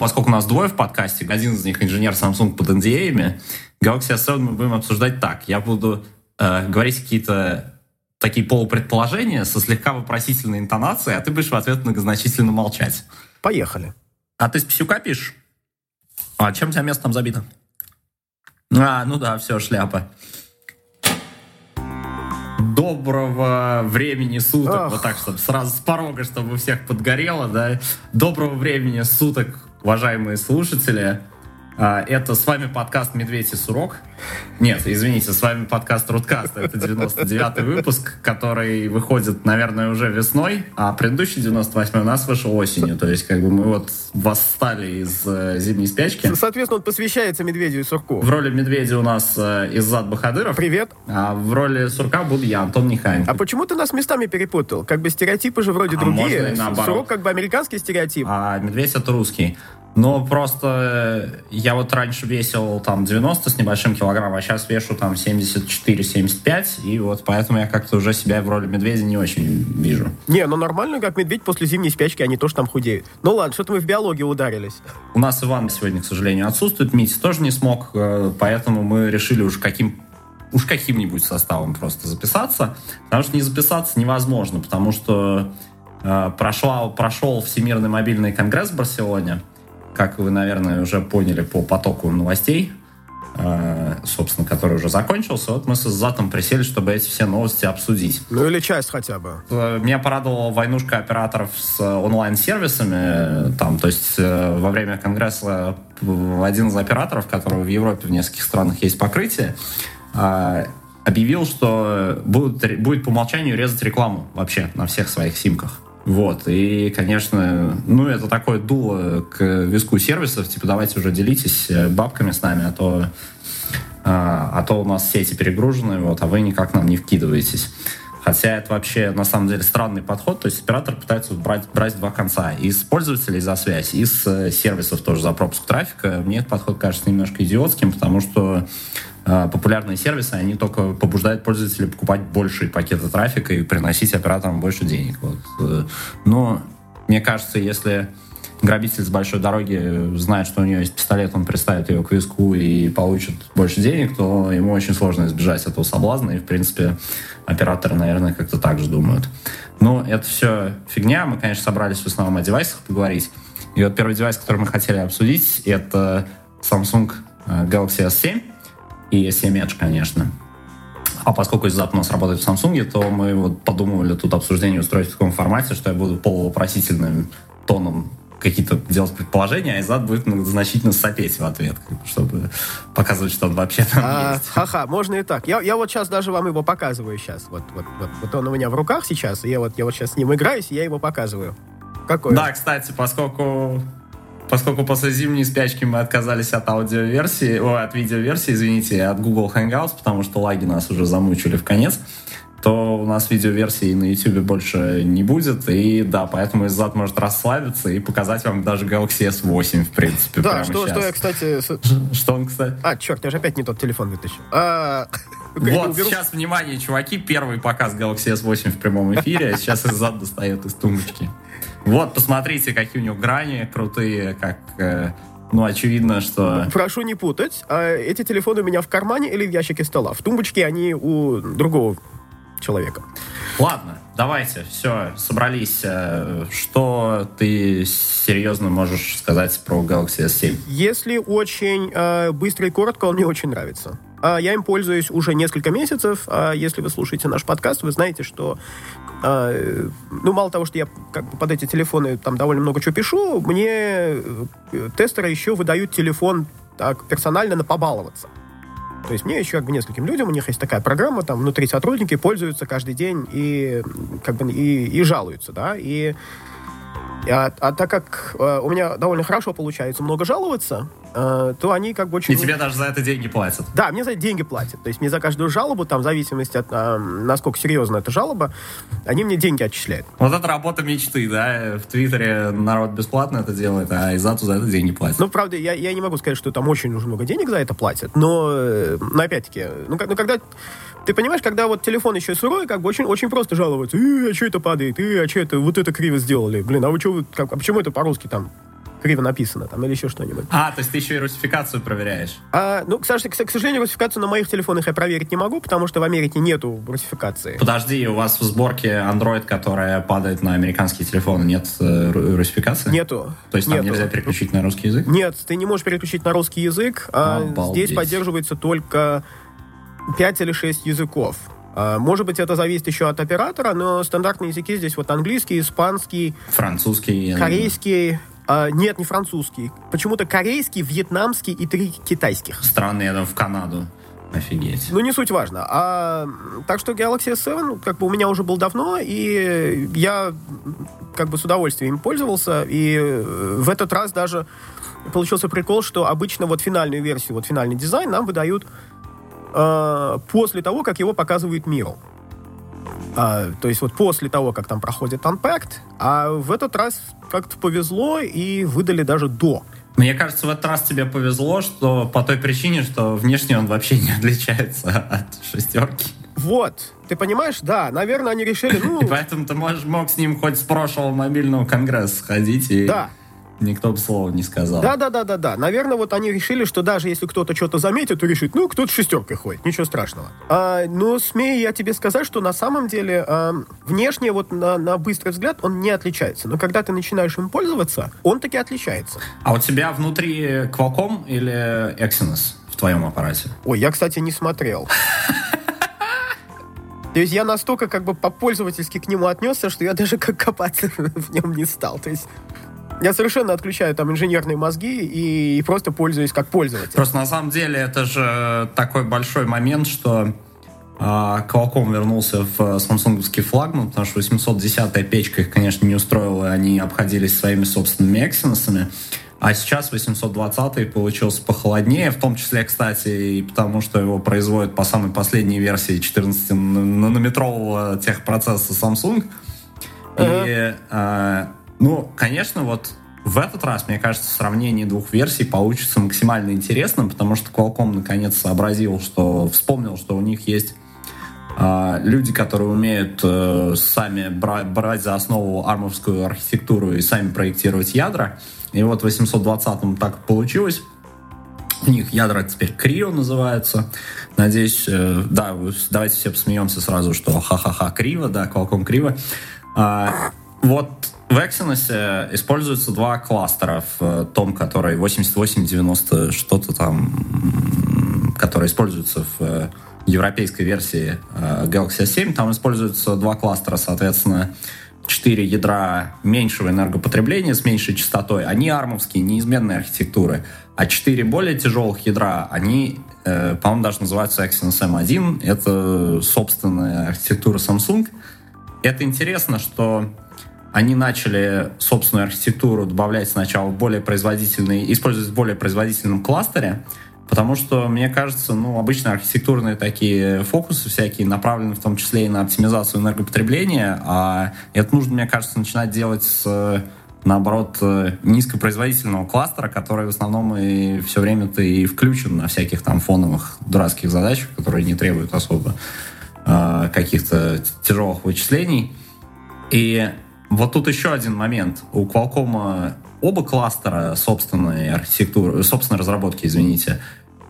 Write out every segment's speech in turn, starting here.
Поскольку у нас двое в подкасте, один из них инженер Samsung под NDA, Galaxy S7 мы будем обсуждать так. Я буду э, говорить какие-то такие полупредположения со слегка вопросительной интонацией, а ты будешь в ответ многозначительно молчать. Поехали. А ты с писюка пишешь? А чем у тебя место там забито? А, ну да, все, шляпа. Доброго времени суток, Ох. вот так, чтобы сразу с порога, чтобы у всех подгорело, да. Доброго времени суток, уважаемые слушатели. А, это с вами подкаст «Медведь и Сурок». Нет, извините, с вами подкаст «Рудкаст». Это 99-й выпуск, который выходит, наверное, уже весной, а предыдущий 98-й у нас вышел осенью. То есть, как бы мы вот восстали из э, зимней спячки. Соответственно, он посвящается Медведю и Сурку. В роли Медведя у нас э, Иззад Бахадыров. Привет. А в роли Сурка буду я, Антон Нехайнко. А почему ты нас местами перепутал? Как бы стереотипы же вроде а другие. Сурок как бы американский стереотип. А Медведь это русский. Но просто я вот раньше весил там 90 с небольшим килограмм, а сейчас вешу там 74-75, и вот поэтому я как-то уже себя в роли медведя не очень вижу. Не, ну нормально, как медведь после зимней спячки, они тоже там худеют. Ну ладно, что-то мы в биологию ударились. У нас Иван сегодня, к сожалению, отсутствует, Митя тоже не смог, э, поэтому мы решили уж каким уж каким-нибудь составом просто записаться, потому что не записаться невозможно, потому что э, прошла, прошел Всемирный мобильный конгресс в Барселоне, как вы, наверное, уже поняли по потоку новостей, э, собственно, который уже закончился, вот мы с Затом присели, чтобы эти все новости обсудить. Ну или часть хотя бы. Э, меня порадовала войнушка операторов с онлайн-сервисами. Там, то есть э, во время Конгресса один из операторов, который в Европе в нескольких странах есть покрытие, объявил, что будет, будет по умолчанию резать рекламу вообще на всех своих симках. Вот, и, конечно, ну, это такое дуло к виску сервисов, типа, давайте уже делитесь э, бабками с нами, а то, а, а то у нас сети перегружены, вот, а вы никак нам не вкидываетесь. Хотя это вообще, на самом деле, странный подход, то есть оператор пытается брать, брать два конца, и с пользователей за связь, и с э, сервисов тоже за пропуск трафика. Мне этот подход кажется немножко идиотским, потому что Э, популярные сервисы, они только побуждают пользователей покупать большие пакеты трафика и приносить операторам больше денег. Вот. Э, но мне кажется, если грабитель с большой дороги знает, что у него есть пистолет, он приставит ее к виску и получит больше денег, то ему очень сложно избежать этого соблазна. И, в принципе, операторы, наверное, как-то так же думают. Но это все фигня. Мы, конечно, собрались в основном о девайсах поговорить. И вот первый девайс, который мы хотели обсудить, это Samsung э, Galaxy S7 и S7 Edge, конечно. А поскольку Иззат у нас работает в Samsung, то мы вот подумывали тут обсуждение устроить в таком формате, что я буду полувопросительным тоном какие-то делать предположения, а Изад будет значительно сопеть в ответ, чтобы показывать, что он вообще там а, есть. Ха-ха, можно и так. Я, я вот сейчас даже вам его показываю сейчас. Вот, вот, вот, вот он у меня в руках сейчас, и я вот, я вот сейчас с ним играюсь, и я его показываю. Какой? Да, кстати, поскольку поскольку после зимней спячки мы отказались от аудиоверсии, о, от видеоверсии, извините, от Google Hangouts, потому что лаги нас уже замучили в конец, то у нас видеоверсии на YouTube больше не будет. И да, поэтому Иззад может расслабиться и показать вам даже Galaxy S8, в принципе, Да, что, что я, кстати... Что он, кстати? А, черт, я же опять не тот телефон вытащил. А... Вот, сейчас, внимание, чуваки, первый показ Galaxy S8 в прямом эфире, а сейчас Иззад достает из тумбочки. Вот, посмотрите, какие у него грани крутые, как... Э, ну, очевидно, что... Прошу не путать. А эти телефоны у меня в кармане или в ящике стола. В тумбочке они у другого человека. Ладно, давайте, все, собрались. Э, что ты серьезно можешь сказать про Galaxy S7? Если очень э, быстро и коротко, он мне очень нравится. А, я им пользуюсь уже несколько месяцев. А, если вы слушаете наш подкаст, вы знаете, что ну, мало того, что я как бы под эти телефоны там довольно много чего пишу, мне э, тестеры еще выдают телефон так персонально на побаловаться. То есть мне еще как бы нескольким людям, у них есть такая программа, там внутри сотрудники пользуются каждый день и как бы и, и жалуются, да, и а, а так как э, у меня довольно хорошо получается много жаловаться, э, то они как бы очень... И тебе даже за это деньги платят. Да, мне за это деньги платят. То есть мне за каждую жалобу, там, в зависимости от, э, насколько серьезна эта жалоба, они мне деньги отчисляют. Вот это работа мечты, да? В Твиттере народ бесплатно это делает, а Изату за это деньги платят. Ну, правда, я, я не могу сказать, что там очень много денег за это платят, но, э, но опять-таки, ну, ну когда ты понимаешь, когда вот телефон еще сырой, как бы очень, очень просто жаловаться. Э, а что это падает? Э, а что это? Вот это криво сделали. Блин, а вы что, как, а почему это по-русски там? криво написано там или еще что-нибудь. А, то есть ты еще и русификацию проверяешь? А, ну, к, к, к сожалению, русификацию на моих телефонах я проверить не могу, потому что в Америке нету русификации. Подожди, у вас в сборке Android, которая падает на американские телефоны, нет э, русификации? Нету. То есть нету. там нельзя переключить на русский язык? Нет, ты не можешь переключить на русский язык. А здесь поддерживается только 5 или 6 языков. А, может быть, это зависит еще от оператора, но стандартные языки здесь вот английский, испанский, французский, корейский. А, нет, не французский. Почему-то корейский, вьетнамский и три китайских. Странно, я там в Канаду. Офигеть. Ну, не суть важно. А, так что Galaxy S7 как бы у меня уже был давно, и я как бы с удовольствием им пользовался. И э, в этот раз даже получился прикол, что обычно вот финальную версию, вот финальный дизайн нам выдают э, после того, как его показывают миру. А, то есть вот после того, как там проходит Unpacked, а в этот раз как-то повезло и выдали даже до. Мне кажется, в этот раз тебе повезло, что по той причине, что внешне он вообще не отличается от шестерки. Вот, ты понимаешь, да, наверное, они решили, ну... И поэтому ты можешь, мог с ним хоть с прошлого мобильного конгресса сходить и... Да, Никто бы слова не сказал. Да, да, да, да, да. Наверное, вот они решили, что даже если кто-то что-то заметит, то решит, ну, кто-то шестеркой ходит, ничего страшного. А, но смею я тебе сказать, что на самом деле а, внешне вот на, на быстрый взгляд он не отличается. Но когда ты начинаешь им пользоваться, он таки отличается. А у тебя внутри Qualcomm или Exynos в твоем аппарате? Ой, я, кстати, не смотрел. То есть я настолько как бы по-пользовательски к нему отнесся, что я даже как копаться в нем не стал. То есть я совершенно отключаю там инженерные мозги и, и просто пользуюсь как пользователь. Просто на самом деле это же такой большой момент, что а, Qualcomm вернулся в самсунговский флагман, потому что 810-я печка их, конечно, не устроила, они обходились своими собственными Exynos'ами. А сейчас 820 получился похолоднее, в том числе, кстати, и потому, что его производят по самой последней версии 14-нанометрового техпроцесса Samsung. Uh-huh. И э, ну, конечно, вот в этот раз, мне кажется, сравнение двух версий получится максимально интересным, потому что Qualcomm наконец сообразил, что вспомнил, что у них есть э, люди, которые умеют э, сами бра- брать за основу армовскую архитектуру и сами проектировать ядра. И вот в 820-м так получилось. У них ядра теперь Крио называются. Надеюсь, э, да, давайте все посмеемся сразу, что ха-ха-ха, криво, да, Qualcomm криво. А, вот в Exynos используются два кластера в э, том, который 8890 что-то там, который используется в э, европейской версии э, Galaxy S7. Там используются два кластера, соответственно, 4 ядра меньшего энергопотребления с меньшей частотой. Они армовские, неизменные архитектуры. А 4 более тяжелых ядра, они, э, по-моему, даже называются Exynos M1. Это собственная архитектура Samsung. Это интересно, что они начали собственную архитектуру добавлять сначала в более производительный, использовать в более производительном кластере, потому что, мне кажется, ну, обычно архитектурные такие фокусы всякие направлены в том числе и на оптимизацию энергопотребления, а это нужно, мне кажется, начинать делать с наоборот, низкопроизводительного кластера, который в основном и все время ты и включен на всяких там фоновых дурацких задачах, которые не требуют особо э, каких-то тяжелых вычислений. И вот тут еще один момент. У Qualcomm оба кластера собственной архитектуры, собственной разработки, извините.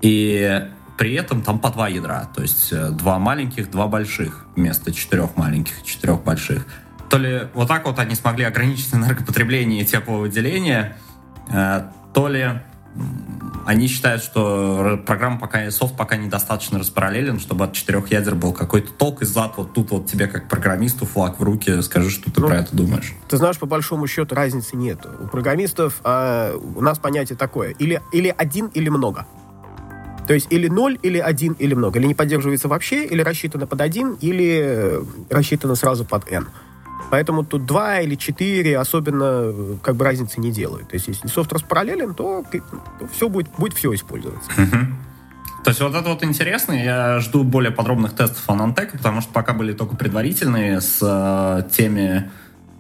И при этом там по два ядра, то есть э, два маленьких, два больших вместо четырех маленьких, четырех больших. То ли вот так вот они смогли ограничить энергопотребление и тепловыделение, э, то ли они считают, что программа пока, софт пока недостаточно распараллелен, чтобы от четырех ядер был какой-то толк, и зад вот тут вот тебе как программисту флаг в руки, скажи, что ты ну, про это думаешь. Ты знаешь, по большому счету разницы нет. У программистов э, у нас понятие такое, или, или один, или много. То есть или ноль, или один, или много. Или не поддерживается вообще, или рассчитано под один, или рассчитано сразу под n. Поэтому тут два или четыре особенно как бы разницы не делают. То есть если софт распараллелен, то, то все будет, будет все использоваться. То есть вот это вот интересно. Я жду более подробных тестов Anantec, потому что пока были только предварительные с э, теми...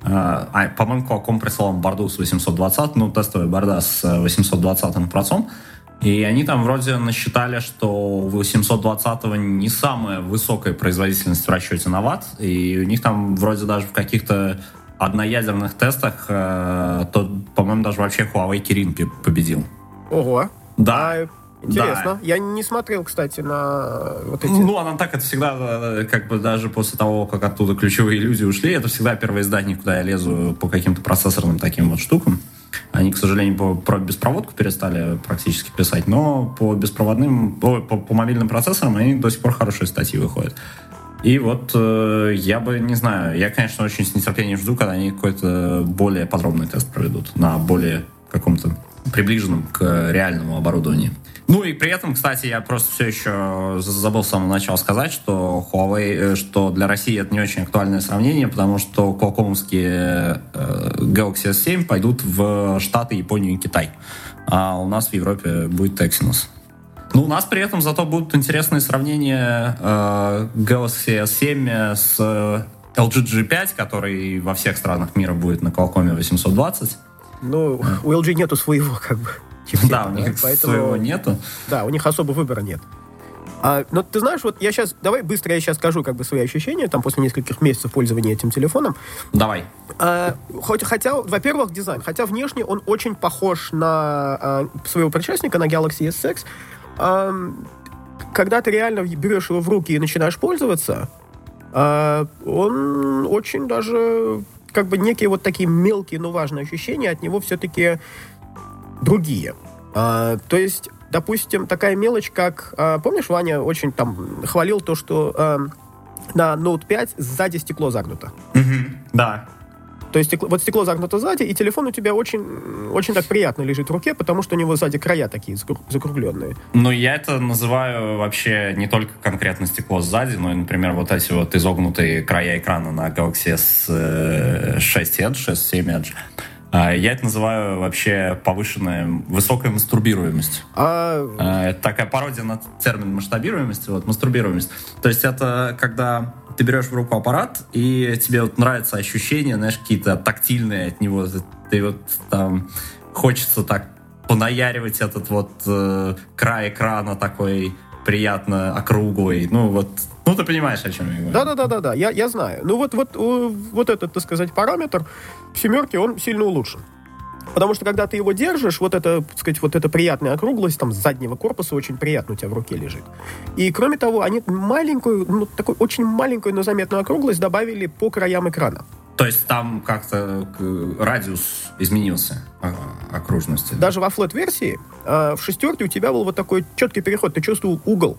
Э, а, по-моему, Qualcomm прислал борду с 820, ну, тестовая борда с 820-м процом. И они там вроде насчитали, что у 820-го не самая высокая производительность в расчете на ватт, и у них там вроде даже в каких-то одноядерных тестах, э, то, по-моему, даже вообще Huawei Kirin победил. Ого. Да. А, Интересно. Да. Я не смотрел, кстати, на вот эти... Ну, она так, это всегда, э, как бы даже после того, как оттуда ключевые люди ушли, это всегда первое издание, куда я лезу по каким-то процессорным таким вот штукам. Они, к сожалению, по, про беспроводку перестали практически писать, но по беспроводным, по, по, по мобильным процессорам они до сих пор хорошие статьи выходят. И вот э, я бы, не знаю, я, конечно, очень с нетерпением жду, когда они какой-то более подробный тест проведут на более каком-то приближенном к реальному оборудованию. Ну и при этом, кстати, я просто все еще забыл с самого начала сказать, что Huawei, э, что для России это не очень актуальное сравнение, потому что qualcommские э, Galaxy S7 пойдут в Штаты, Японию и Китай. А у нас в Европе будет Exynos. Ну, у нас при этом зато будут интересные сравнения э, Galaxy S7 с LG G5, который во всех странах мира будет на Qualcomm 820. Ну, у LG нету своего, как бы чипсета. Да, у них да? Поэтому, своего нету. Да, у них особо выбора нет. А, но ты знаешь, вот я сейчас, давай быстро я сейчас скажу как бы свои ощущения, там, после нескольких месяцев пользования этим телефоном. Давай. А, хоть, хотя, во-первых, дизайн. Хотя внешне он очень похож на а, своего предшественника, на Galaxy S6. А, когда ты реально берешь его в руки и начинаешь пользоваться, а, он очень даже как бы некие вот такие мелкие, но важные ощущения от него все-таки другие. А, то есть, допустим, такая мелочь, как... А, помнишь, Ваня очень там хвалил то, что а, на Note 5 сзади стекло загнуто? Угу, да. То есть стекло, вот стекло загнуто сзади, и телефон у тебя очень, очень так приятно лежит в руке, потому что у него сзади края такие закругленные. Ну, я это называю вообще не только конкретно стекло сзади, но и, например, вот эти вот изогнутые края экрана на Galaxy S6 Edge, S7 Edge. А, я это называю вообще повышенная, высокая мастурбируемость. А... а это такая пародия на термин масштабируемости, вот, мастурбируемость. То есть это когда ты берешь в руку аппарат, и тебе вот нравится ощущение, знаешь, какие-то тактильные от него. Ты вот там хочется так понаяривать этот вот э, край экрана такой приятно округлый. Ну, вот, ну, ты понимаешь, о чем я говорю. Да-да-да-да, я, я знаю. Ну, вот, вот, вот этот, так сказать, параметр в семерке, он сильно улучшен. Потому что когда ты его держишь, вот это, так сказать, вот эта приятная округлость там заднего корпуса очень приятно у тебя в руке лежит. И кроме того, они маленькую, ну, такую очень маленькую, но заметную округлость добавили по краям экрана. То есть там как-то радиус изменился а, окружности. Даже во флет-версии э, в шестерке у тебя был вот такой четкий переход. Ты чувствовал угол,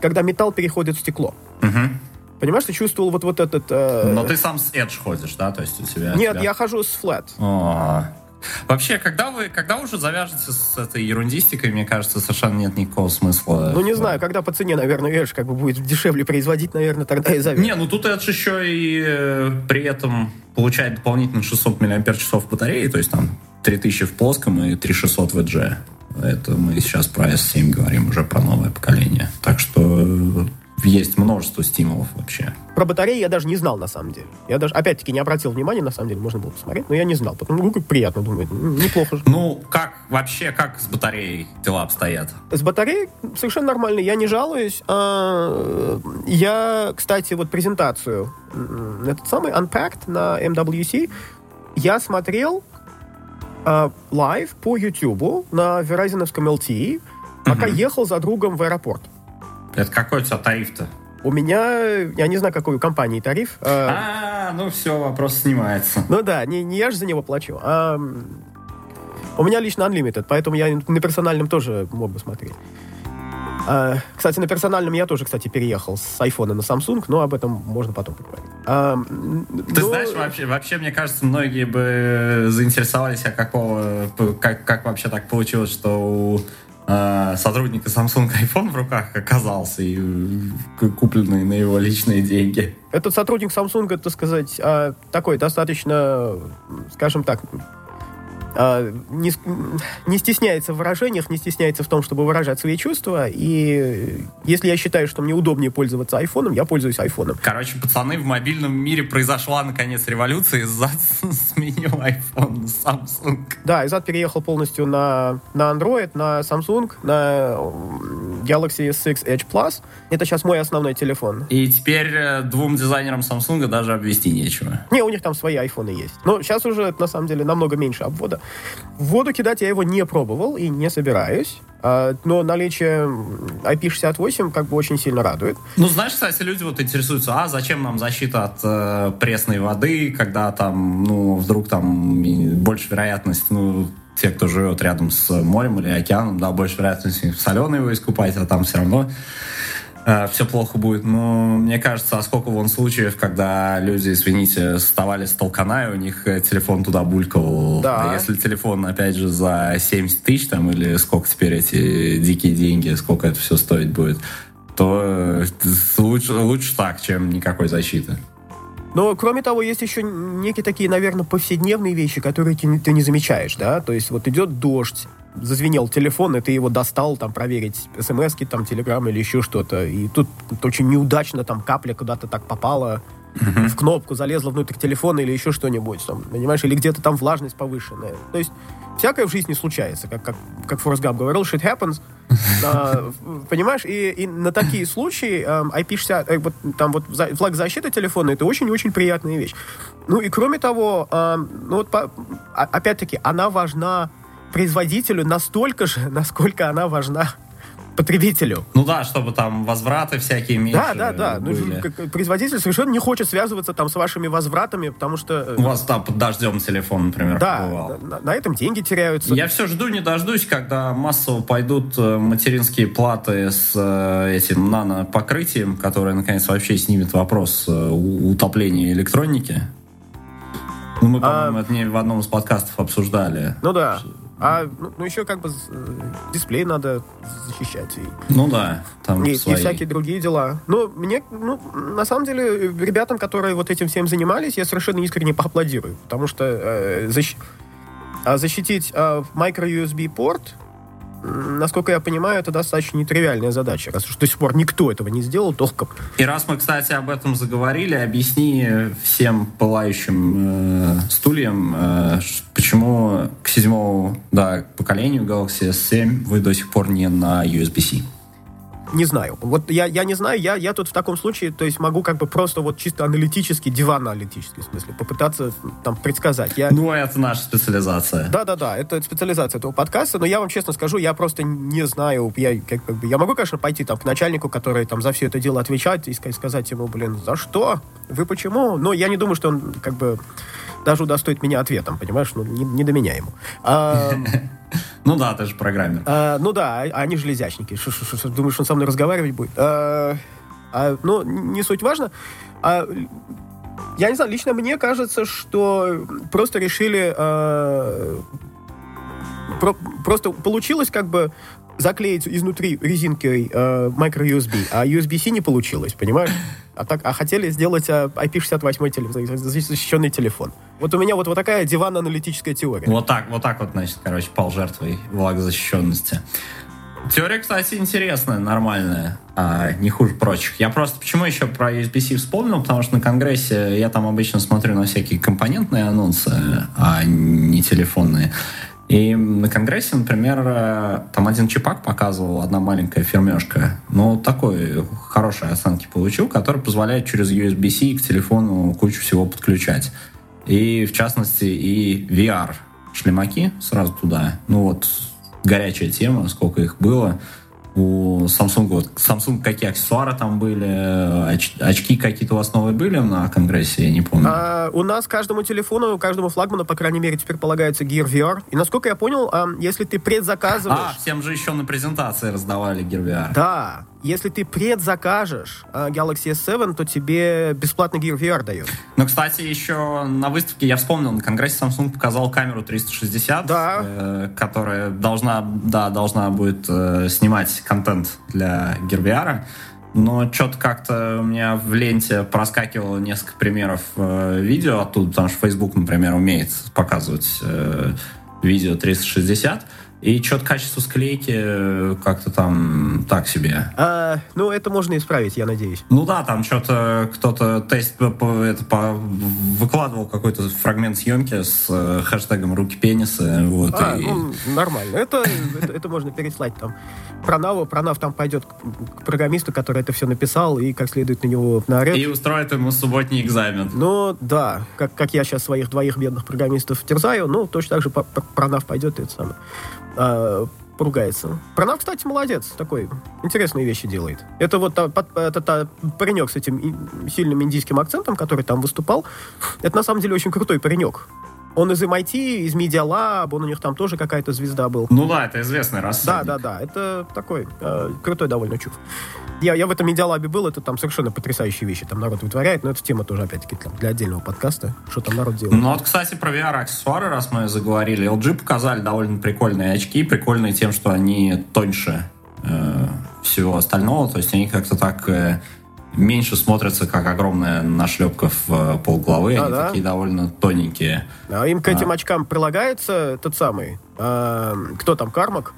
когда металл переходит в стекло. Угу. Понимаешь, ты чувствовал вот, вот этот... Э... Но ты сам с Edge ходишь, да? То есть у тебя... Нет, тебя... я хожу с Flat. О, Вообще, когда вы, когда уже завяжете с этой ерундистикой, мне кажется, совершенно нет никакого смысла. Ну, не знаю, когда по цене, наверное, Edge как бы будет дешевле производить, наверное, тогда и завяжет. Не, ну тут Edge еще и э, при этом получает дополнительно 600 мАч батареи, то есть там 3000 в плоском и 3600 в Edge. Это мы сейчас про S7 говорим, уже про новое поколение. Так что есть множество стимулов вообще. Про батареи я даже не знал, на самом деле. Я даже, опять-таки, не обратил внимания, на самом деле, можно было посмотреть, но я не знал. Потому, ну, как приятно, думаю, неплохо же. Ну, как вообще, как с батареей дела обстоят? С батареей совершенно нормально, я не жалуюсь. А, я, кстати, вот презентацию, этот самый Unpacked на MWC, я смотрел live uh, по YouTube на Verizon LTE, пока ехал за другом в аэропорт. Это какой у тебя тариф-то? У меня, я не знаю, какой у компании тариф. А, а ну все, вопрос снимается. Ну да, не, не я же за него плачу. А, у меня лично Unlimited, поэтому я на персональном тоже мог бы смотреть. А, кстати, на персональном я тоже, кстати, переехал с iPhone на Samsung, но об этом можно потом поговорить. А, Ты но... знаешь, вообще, вообще, мне кажется, многие бы заинтересовались, а какого, как, как вообще так получилось, что у э, сотрудника Samsung iPhone в руках оказался и купленный на его личные деньги. Этот сотрудник Samsung, это сказать, а, такой достаточно, скажем так, э, не, не стесняется в выражениях, не стесняется в том, чтобы выражать свои чувства. И если я считаю, что мне удобнее пользоваться айфоном, я пользуюсь айфоном. Короче, пацаны, в мобильном мире произошла наконец революция, и Зад сменил iPhone на Samsung. Да, Изад переехал полностью на, на Android, на Samsung, на Galaxy S6 Edge Plus. Это сейчас мой основной телефон. И теперь э, двум дизайнерам Samsung даже обвести нечего. Не, у них там свои айфоны есть. Но сейчас уже, на самом деле, намного меньше обвода. В воду кидать я его не пробовал и не собираюсь. А, но наличие IP68 как бы очень сильно радует. Ну, знаешь, кстати, люди вот интересуются, а зачем нам защита от э, пресной воды, когда там, ну, вдруг там больше вероятность, ну, те, кто живет рядом с морем или океаном, да, больше вероятности в его искупать, а там все равно э, все плохо будет. Но мне кажется, а сколько вон случаев, когда люди, извините, вставали с толкана, и у них э, телефон туда булькал. Да. А если телефон, опять же, за 70 тысяч там, или сколько теперь эти дикие деньги, сколько это все стоить будет, то э, лучше, лучше так, чем никакой защиты. Но, кроме того, есть еще некие такие, наверное, повседневные вещи, которые ты, ты не замечаешь, да? То есть вот идет дождь, зазвенел телефон, и ты его достал, там, проверить смс там, телеграм или еще что-то, и тут очень неудачно там капля куда-то так попала, uh-huh. в кнопку залезла внутрь телефона или еще что-нибудь, там, понимаешь, или где-то там влажность повышенная. То есть всякое в жизни случается, как, как, как Форрест Гамп говорил, shit happens, а, понимаешь, и, и на такие случаи э, IP60, э, вот, там вот флаг защиты телефона, это очень-очень приятная вещь. Ну и кроме того, э, ну вот по, опять-таки, она важна производителю настолько же, насколько она важна потребителю. Ну да, чтобы там возвраты всякие меньше Да, да, да. Ну, производитель совершенно не хочет связываться там с вашими возвратами, потому что... Э, У вас там под дождем телефон, например, Да, на, на этом деньги теряются. Я все жду, не дождусь, когда массово пойдут э, материнские платы с э, этим нано-покрытием, которое, наконец, вообще снимет вопрос утопления электроники. Ну, мы, по-моему, а... это не в одном из подкастов обсуждали. Ну да. А ну, ну еще как бы э, дисплей надо защищать. И, ну да, там и, свои. и всякие другие дела. Но мне, ну, на самом деле, ребятам, которые вот этим всем занимались, я совершенно искренне поаплодирую. Потому что э, защ... А защитить э, micro-USB порт насколько я понимаю, это достаточно нетривиальная задача, раз уж до сих пор никто этого не сделал толком. И раз мы, кстати, об этом заговорили, объясни всем пылающим э, стульям, э, почему к седьмому да, поколению Galaxy S7 вы до сих пор не на USB-C. Не знаю. Вот я, я не знаю, я, я тут в таком случае, то есть могу как бы просто вот чисто аналитически, диванно-аналитически, в смысле, попытаться там предсказать. Я... Ну, это наша специализация. Да-да-да, это специализация этого подкаста, но я вам честно скажу, я просто не знаю, я, как, как бы, я могу, конечно, пойти там к начальнику, который там за все это дело отвечать и сказать ему, блин, за что? Вы почему? Но я не думаю, что он как бы даже удостоит меня ответом, понимаешь? Ну, не, не до меня ему. А, ну да, ты же программер. А, ну да, а они железячники. Думаешь, он со мной разговаривать будет? А, а, ну, не суть важно. А, я не знаю, лично мне кажется, что просто решили... А, про, просто получилось как бы заклеить изнутри резинкой э, micro-USB, а USB-C не получилось, понимаешь? А, так, а хотели сделать э, IP68 телефон, защищенный телефон. Вот у меня вот, вот такая диван-аналитическая теория. Вот так, вот так вот, значит, короче, пал жертвой влагозащищенности. Теория, кстати, интересная, нормальная, а, не хуже прочих. Я просто почему еще про USB-C вспомнил, потому что на Конгрессе я там обычно смотрю на всякие компонентные анонсы, а не телефонные. И на Конгрессе, например, э, там один чипак показывал, одна маленькая фермешка, но такой хорошей оценки получил, который позволяет через USB-C к телефону кучу всего подключать. И, в частности, и VR шлемаки сразу туда. Ну вот, горячая тема, сколько их было у Samsung, вот Samsung какие аксессуары там были, оч, очки какие-то у вас новые были на конгрессе, я не помню. А, у нас каждому телефону, каждому флагману, по крайней мере, теперь полагается Gear VR. И насколько я понял, а, если ты предзаказываешь... А, всем же еще на презентации раздавали Gear VR. Да, если ты предзакажешь э, Galaxy S7, то тебе бесплатный Gear VR дают. Ну, кстати, еще на выставке я вспомнил, на конгрессе Samsung показал камеру 360, да. э, которая должна, да, должна будет э, снимать контент для Gear VR. Но что-то как-то у меня в ленте проскакивало несколько примеров э, видео оттуда, потому что Facebook, например, умеет показывать э, видео 360, и что-то качество склейки э, как-то там так себе. А, ну, это можно исправить, я надеюсь. Ну да, там что-то кто-то тест по, по, это, по, выкладывал какой-то фрагмент съемки с э, хэштегом руки пенисы. Вот, а, и... ну, нормально. Это, это, это можно переслать там. Пронаву, Пронав там пойдет к программисту, который это все написал, и как следует на него наорет. И устроит ему субботний экзамен. Ну, да. Как, как я сейчас своих двоих бедных программистов терзаю, ну, точно так же Пронав пойдет и это самое э, поругается. Пронав, кстати, молодец. Такой интересные вещи делает. Это вот та, под, это та, паренек с этим сильным индийским акцентом, который там выступал. Это на самом деле очень крутой паренек. Он из MIT, из Media Lab, он у них там тоже какая-то звезда был. Ну да, это известный раз. Да, да, да. Это такой э, крутой довольно чув. Я, я в этом медиалабе был, это там совершенно потрясающие вещи там народ вытворяет, но это тема тоже, опять-таки, там, для отдельного подкаста, что там народ делает. Ну вот, кстати, про VR-аксессуары, раз мы заговорили, LG показали довольно прикольные очки, прикольные тем, что они тоньше э, всего остального, то есть они как-то так... Э, меньше смотрятся, как огромная нашлепка в э, полглавы. А, Они да? такие довольно тоненькие. А им к этим а. очкам прилагается тот самый... Э, кто там, Кармак?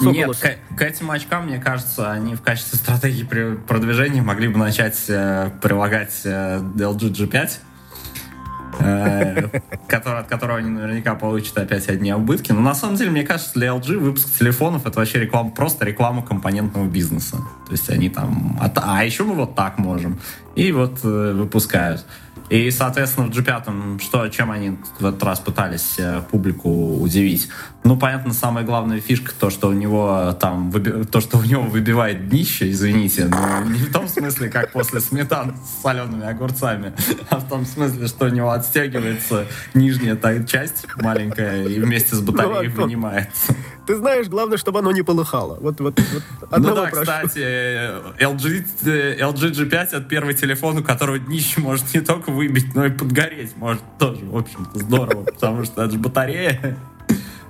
Нет, к, к этим очкам, мне кажется, они в качестве стратегии при продвижения могли бы начать э, прилагать э, LG G5 Э, который, от которого они наверняка получат опять одни убытки. Но на самом деле, мне кажется, для LG выпуск телефонов это вообще реклама, просто реклама компонентного бизнеса. То есть они там... А, а еще мы вот так можем. И вот э, выпускают. И, соответственно, в G5 что, чем они в этот раз пытались э, публику удивить? Ну, понятно, самая главная фишка то, что у него там выби... то, что у него выбивает днище, извините, но не в том смысле, как после сметан с солеными огурцами, а в том смысле, что у него отстегивается нижняя та часть маленькая и вместе с батареей ну, вынимается. Ты знаешь, главное, чтобы оно не полыхало. Вот, вот, вот ну да, прошу. кстати, LG, LG G5 от первый телефон, у которого днище может не только выбить, но и подгореть может тоже, в общем-то, здорово, потому что это же батарея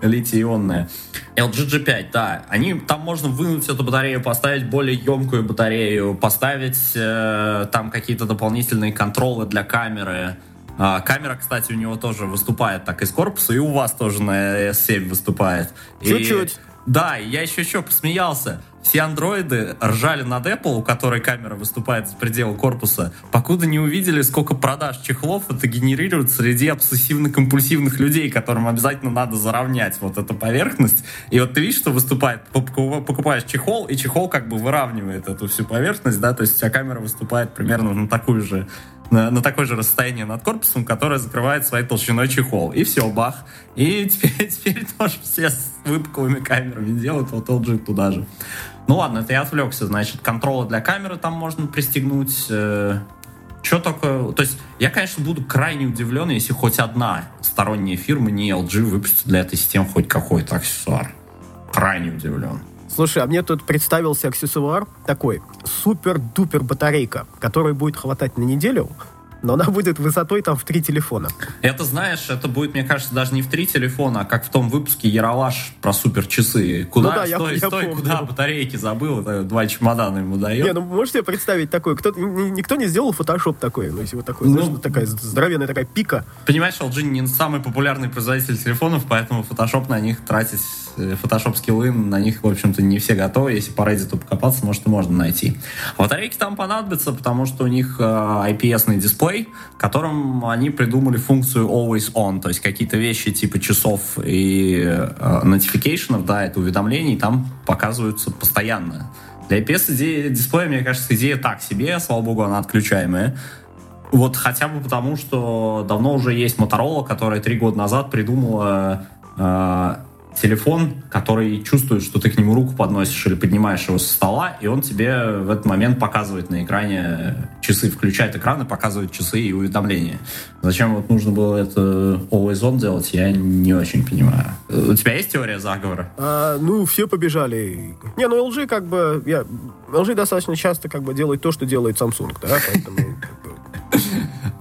литий-ионная. LG G5, да, они, там можно вынуть эту батарею, поставить более емкую батарею, поставить э, там какие-то дополнительные контролы для камеры, а, камера, кстати, у него тоже выступает так из корпуса, и у вас тоже на S7 выступает. Чуть-чуть. Да, я еще еще посмеялся. Все андроиды ржали над Apple, у которой камера выступает с предела корпуса, покуда не увидели, сколько продаж чехлов это генерирует среди обсессивно-компульсивных людей, которым обязательно надо заровнять вот эту поверхность. И вот ты видишь, что выступает, покупаешь чехол, и чехол как бы выравнивает эту всю поверхность, да, то есть у тебя камера выступает примерно на такую же на, на такое же расстояние над корпусом, которое закрывает своей толщиной чехол. И все, бах. И теперь, теперь тоже все с выпуклыми камерами делают, вот LG туда же. Ну ладно, это я отвлекся. Значит, контролы для камеры там можно пристегнуть. Э, что такое? То есть я, конечно, буду крайне удивлен, если хоть одна сторонняя фирма, не LG, выпустит для этой системы хоть какой-то аксессуар. Крайне удивлен. Слушай, а мне тут представился аксессуар такой, супер-дупер батарейка, которой будет хватать на неделю, но она будет высотой там в три телефона. Это, знаешь, это будет, мне кажется, даже не в три телефона, а как в том выпуске Яралаш про супер часы. Куда, ну да, стой, я, стой, я куда батарейки забыл, это два чемодана ему дает. Не, ну можете себе представить такой, кто, никто не сделал фотошоп такой, ну если вот такой, ну, знаешь, такая здоровенная такая пика. Понимаешь, LG не самый популярный производитель телефонов, поэтому фотошоп на них тратить, фотошоп скиллы на них, в общем-то, не все готовы. Если по Reddit покопаться, может, и можно найти. Батарейки там понадобятся, потому что у них э, IPS-ный дисплей, которым они придумали функцию always on, то есть какие-то вещи типа часов и э, да, это уведомлений, там показываются постоянно. Для IPS дисплея, мне кажется, идея так себе, слава богу, она отключаемая. Вот хотя бы потому, что давно уже есть Motorola, которая три года назад придумала э, телефон, который чувствует, что ты к нему руку подносишь или поднимаешь его со стола, и он тебе в этот момент показывает на экране часы, включает экран и показывает часы и уведомления. Зачем вот нужно было это always on делать, я не очень понимаю. У тебя есть теория заговора? А, ну, все побежали. Не, ну LG как бы... Я, LG достаточно часто как бы делает то, что делает Samsung, да, поэтому...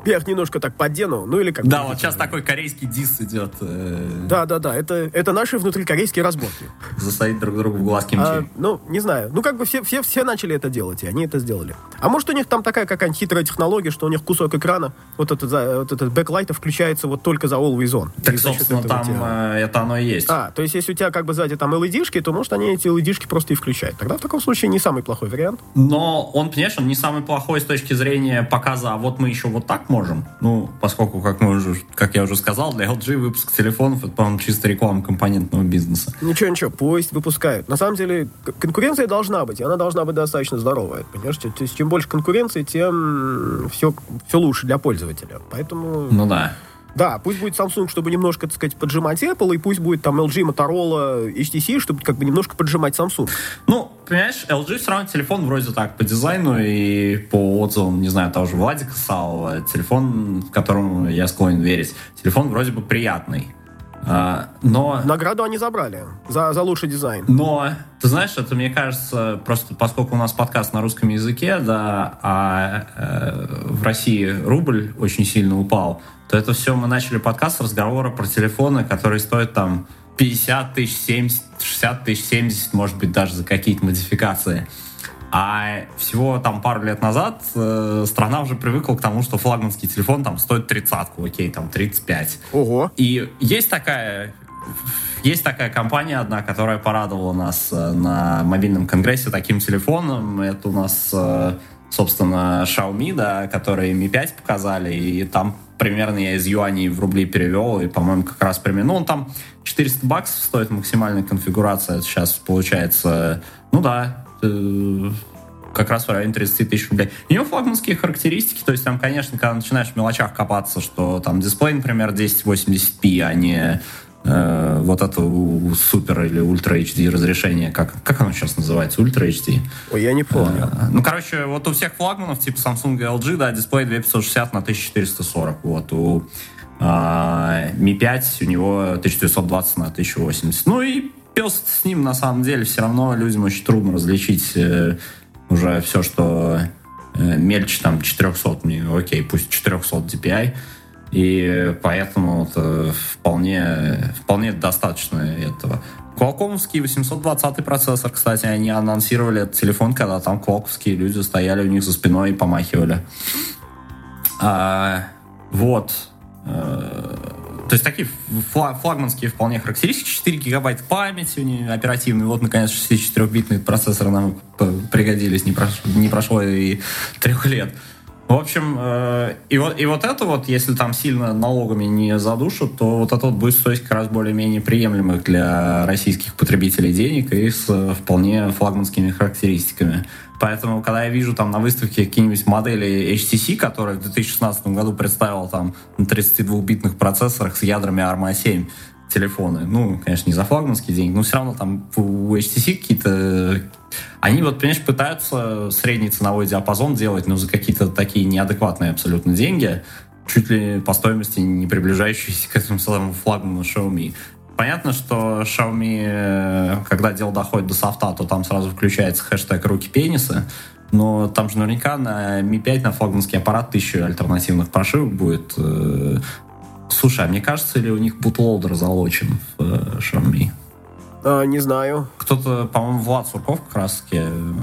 Я их немножко так подену, ну или как Да, вот сейчас такой корейский дис идет. Э, Да, да, да, это, это наши внутрикорейские разборки. засадить друг другу в глазки А, мечей. ну, не знаю. Ну, как бы все, все, все начали это делать, и они это сделали. А может, у них там такая какая-нибудь хитрая технология, что у них кусок экрана, вот этот, вот этот бэклайта включается вот только за Always On. Так, И собственно, там тебя- э, это оно и есть. А, то есть, если у тебя как бы сзади там LED-шки, то, может, они эти LED-шки просто и включают. Тогда в таком случае не самый плохой вариант. Но он, он не самый плохой с точки зрения показа, а вот мы еще вот так можем. Ну, поскольку, как, мы уже, как я уже сказал, для LG выпуск телефонов это, по-моему, чисто реклама компонентного бизнеса. Ничего, ничего, пусть выпускают. На самом деле, конкуренция должна быть, и она должна быть достаточно здоровая. Понимаешь, то есть, чем больше конкуренции, тем все, все лучше для пользователя. Поэтому, Ну да. Да, пусть будет Samsung, чтобы немножко, так сказать, поджимать Apple, и пусть будет там LG, Motorola, HTC, чтобы как бы немножко поджимать Samsung. Ну, понимаешь, LG все равно телефон вроде так по дизайну и по отзывам, не знаю, того же Владика Савова, телефон, которому я склонен верить, телефон вроде бы приятный. А, но Награду они забрали за, за лучший дизайн. Но, ты знаешь, это, мне кажется, просто поскольку у нас подкаст на русском языке, да, а э, в России рубль очень сильно упал, то это все мы начали подкаст с разговора про телефоны, которые стоят там 50 тысяч, 70, 60 тысяч, 70, может быть, даже за какие-то модификации. А всего там пару лет назад э, страна уже привыкла к тому, что флагманский телефон там стоит тридцатку, окей, там 35. Ого. И есть такая есть такая компания одна, которая порадовала нас э, на мобильном конгрессе таким телефоном. Это у нас, э, собственно, Xiaomi, да, которые Mi 5 показали, и там примерно я из юаней в рубли перевел, и, по-моему, как раз примерно... Ну, он там 400 баксов стоит максимальная конфигурация. Сейчас получается, ну да, э, как раз в районе 30 тысяч рублей. У него флагманские характеристики, то есть там, конечно, когда начинаешь в мелочах копаться, что там дисплей, например, 1080p, а не э, вот это супер или ультра HD разрешение, как, как оно сейчас называется, ультра HD? Ой, я не помню. Э, Ну, короче, вот у всех флагманов, типа Samsung и LG, да, дисплей 2560 на 1440. Вот у а, Mi 5 у него 1920 на 1080. Ну и пес с ним, на самом деле, все равно людям очень трудно различить э, уже все, что э, мельче там 400, мне, окей, пусть 400 DPI. И поэтому вот, э, вполне, вполне достаточно этого. Qualcomm'ский 820 процессор, кстати, они анонсировали этот телефон, когда там квалковские люди стояли у них за спиной и помахивали. А, вот. Э, То есть такие фла- флагманские вполне характеристики. 4 гигабайта памяти оперативной. Вот, наконец, 64-битные процессоры нам пригодились. Не прошло, не прошло и трех лет. В общем, э, и, вот, и вот это вот, если там сильно налогами не задушат, то вот это вот будет стоить как раз более-менее приемлемых для российских потребителей денег и с э, вполне флагманскими характеристиками. Поэтому, когда я вижу там на выставке какие-нибудь модели HTC, которые в 2016 году представила там на 32-битных процессорах с ядрами ARM 7 телефоны, ну, конечно, не за флагманские деньги, но все равно там у HTC какие-то... Они вот, понимаешь, пытаются средний ценовой диапазон делать, но за какие-то такие неадекватные абсолютно деньги, чуть ли по стоимости не приближающиеся к этому самому флагману Xiaomi. Понятно, что Xiaomi, э, когда дело доходит до софта, то там сразу включается хэштег «руки пенисы», но там же наверняка на Mi 5 на флагманский аппарат тысяча альтернативных прошивок будет. Слушай, а мне кажется, ли у них бутлоудер залочен в э, Xiaomi? А, не знаю. Кто-то, по-моему, Влад Сурков как раз таки э,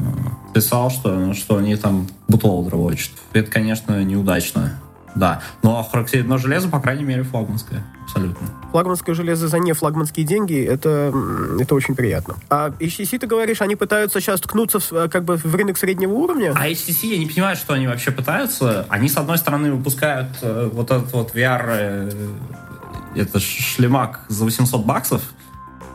писал, что, что они там бутлоудер лочат. Это, конечно, неудачно. Да. Но, характер... Но железо, по крайней мере, флагманское. Абсолютно. Флагманское железо за не флагманские деньги, это, это очень приятно. А HTC, ты говоришь, они пытаются сейчас ткнуться в, э, как бы в рынок среднего уровня? А HTC, я не понимаю, что они вообще пытаются. Они, с одной стороны, выпускают э, вот этот вот VR, э, это шлемак за 800 баксов,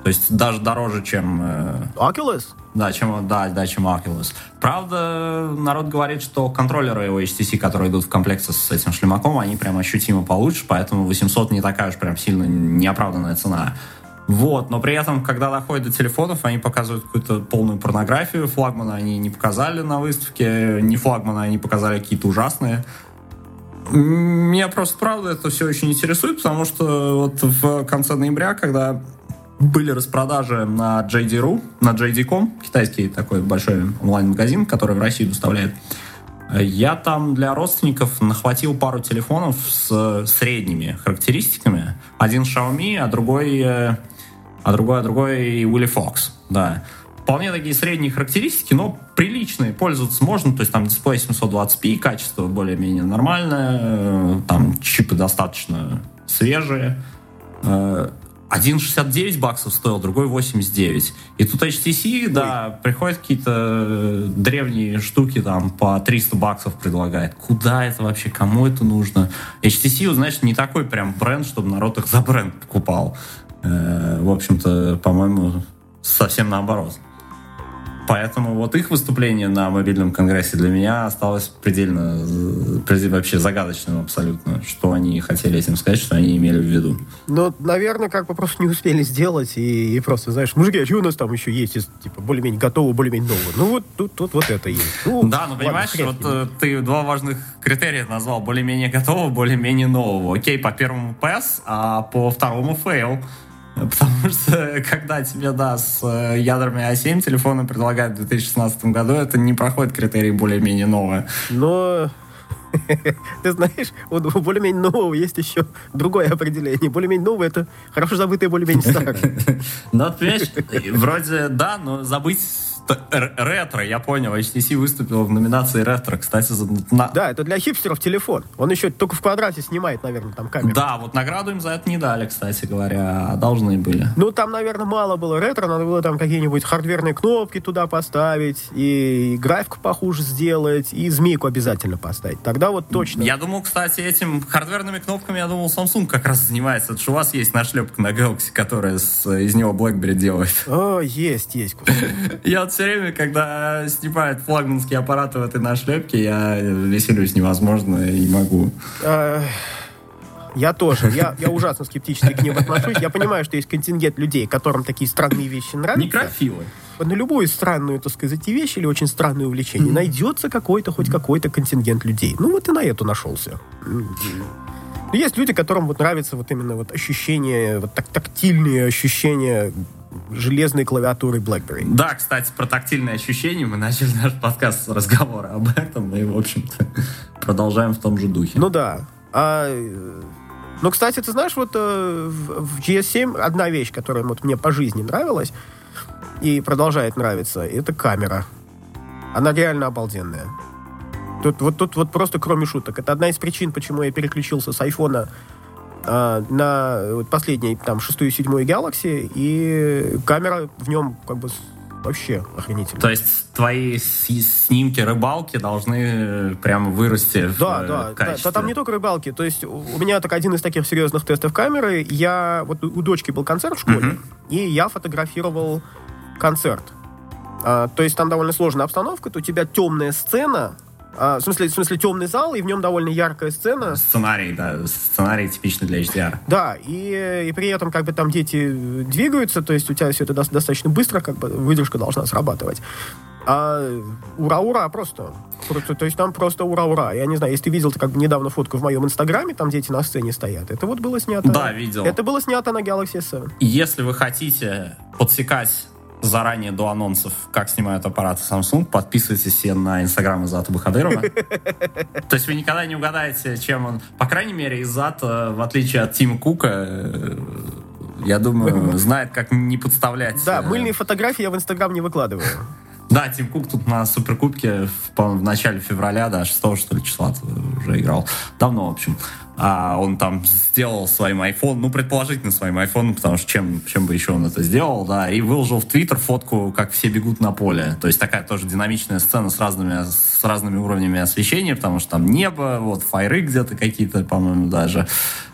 то есть даже дороже, чем э, Oculus? Да, чем, да, да, чем Oculus. Правда, народ говорит, что контроллеры у HTC, которые идут в комплекте с этим шлемаком, они прям ощутимо получше, поэтому 800 не такая уж прям сильно неоправданная цена. Вот, но при этом, когда доходит до телефонов, они показывают какую-то полную порнографию. Флагмана они не показали на выставке, не флагмана они показали какие-то ужасные. Меня просто, правда, это все очень интересует, потому что вот в конце ноября, когда были распродажи на JD.ru, на JD.com, китайский такой большой онлайн-магазин, который в Россию доставляет. Я там для родственников нахватил пару телефонов с средними характеристиками. Один Xiaomi, а другой, э, а другой, а другой Willy Fox. Да. Вполне такие средние характеристики, но приличные, пользоваться можно. То есть там дисплей 720p, качество более-менее нормальное, э, там чипы достаточно свежие. 1,69 э, баксов стоил, другой 89. И тут HTC, Ой. да, приходят какие-то э, древние штуки там по 300 баксов предлагает. Куда это вообще, кому это нужно? HTC, знаешь, не такой прям бренд, чтобы народ их за бренд покупал. Э, в общем-то, по-моему, совсем наоборот. Поэтому вот их выступление на мобильном конгрессе для меня осталось предельно вообще загадочным абсолютно, что они хотели этим сказать, что они имели в виду. Ну, наверное, как бы просто не успели сделать, и, и просто, знаешь, мужики, а что у нас там еще есть, типа, более-менее готово, более-менее нового? Ну, вот тут, тут вот это есть. Ну, да, ну, понимаешь, ладно, вот э, ты два важных критерия назвал, более-менее готового, более-менее нового. Окей, по первому PES, а по второму fail. Потому что когда тебе, да, с э, ядрами А7 телефоны предлагают в 2016 году, это не проходит критерий более-менее новое. Но ты знаешь, у более-менее нового есть еще другое определение. Более-менее новое — это хорошо забытое более-менее старое. Ну, понимаешь, вроде да, но забыть ретро, я понял. HTC выступил в номинации ретро, кстати. За, на... Да, это для хипстеров телефон. Он еще только в квадрате снимает, наверное, там камеру. Да, вот награду им за это не дали, кстати говоря, а должны были. Ну, там, наверное, мало было ретро, надо было там какие-нибудь хардверные кнопки туда поставить, и графику похуже сделать, и змейку обязательно поставить. Тогда вот точно. Я думал, кстати, этим хардверными кнопками, я думал, Samsung как раз занимается. Это же у вас есть нашлепка на Galaxy, которая с, из него BlackBerry делает. О, есть, есть. Я вот все время, когда снимают флагманские аппараты в этой нашлепке, я веселюсь невозможно и могу. А, я тоже. Я, я ужасно скептически к ним отношусь. Я понимаю, что есть контингент людей, которым такие странные вещи нравятся. Некрофилы. На любую странную, так сказать, вещь или очень странное увлечение найдется какой-то, хоть какой-то контингент людей. Ну вот и на эту нашелся. Есть люди, которым вот нравится вот именно вот ощущение, вот так, тактильные ощущения железной клавиатуры BlackBerry. Да, кстати, про тактильные ощущения мы начали наш подкаст с разговора об этом, и, в общем-то, продолжаем в том же духе. Ну да. А, ну, кстати, ты знаешь, вот э, в GS7 одна вещь, которая вот мне по жизни нравилась и продолжает нравиться, это камера. Она реально обалденная. Тут, вот тут вот просто кроме шуток. Это одна из причин, почему я переключился с айфона а, на вот последней, там, шестую и седьмую Galaxy, и камера в нем как бы вообще охренительно. То есть твои снимки рыбалки должны прямо вырасти да, в да, качестве. Да, да, там не только рыбалки. То есть у меня так один из таких серьезных тестов камеры. Я вот у дочки был концерт в школе, uh-huh. и я фотографировал концерт. А, то есть там довольно сложная обстановка. То у тебя темная сцена, а, в, смысле, в смысле, темный зал, и в нем довольно яркая сцена. Сценарий, да. Сценарий типичный для HDR. Да, и, и при этом как бы там дети двигаются, то есть у тебя все это достаточно быстро, как бы выдержка должна срабатывать. А ура-ура просто. просто. То есть там просто ура-ура. Я не знаю, если ты видел как бы недавно фотку в моем инстаграме, там дети на сцене стоят. Это вот было снято... Да, видел. Это было снято на Galaxy S7. Если вы хотите подсекать заранее до анонсов, как снимают аппараты Samsung, подписывайтесь все на инстаграм Изата Бахадырова. То есть вы никогда не угадаете, чем он... По крайней мере, Изат, э, в отличие от Тима Кука, э, я думаю, знает, как не подставлять. Да, э, мыльные фотографии я в инстаграм не выкладываю. Да, Тим Кук тут на Суперкубке в, в начале февраля, да, 6 что ли числа уже играл. Давно, в общем. А он там сделал своим iPhone, ну, предположительно своим iPhone, потому что чем, чем бы еще он это сделал, да, и выложил в Твиттер фотку, как все бегут на поле. То есть такая тоже динамичная сцена с разными, с разными уровнями освещения, потому что там небо, вот, файры где-то какие-то, по-моему, даже.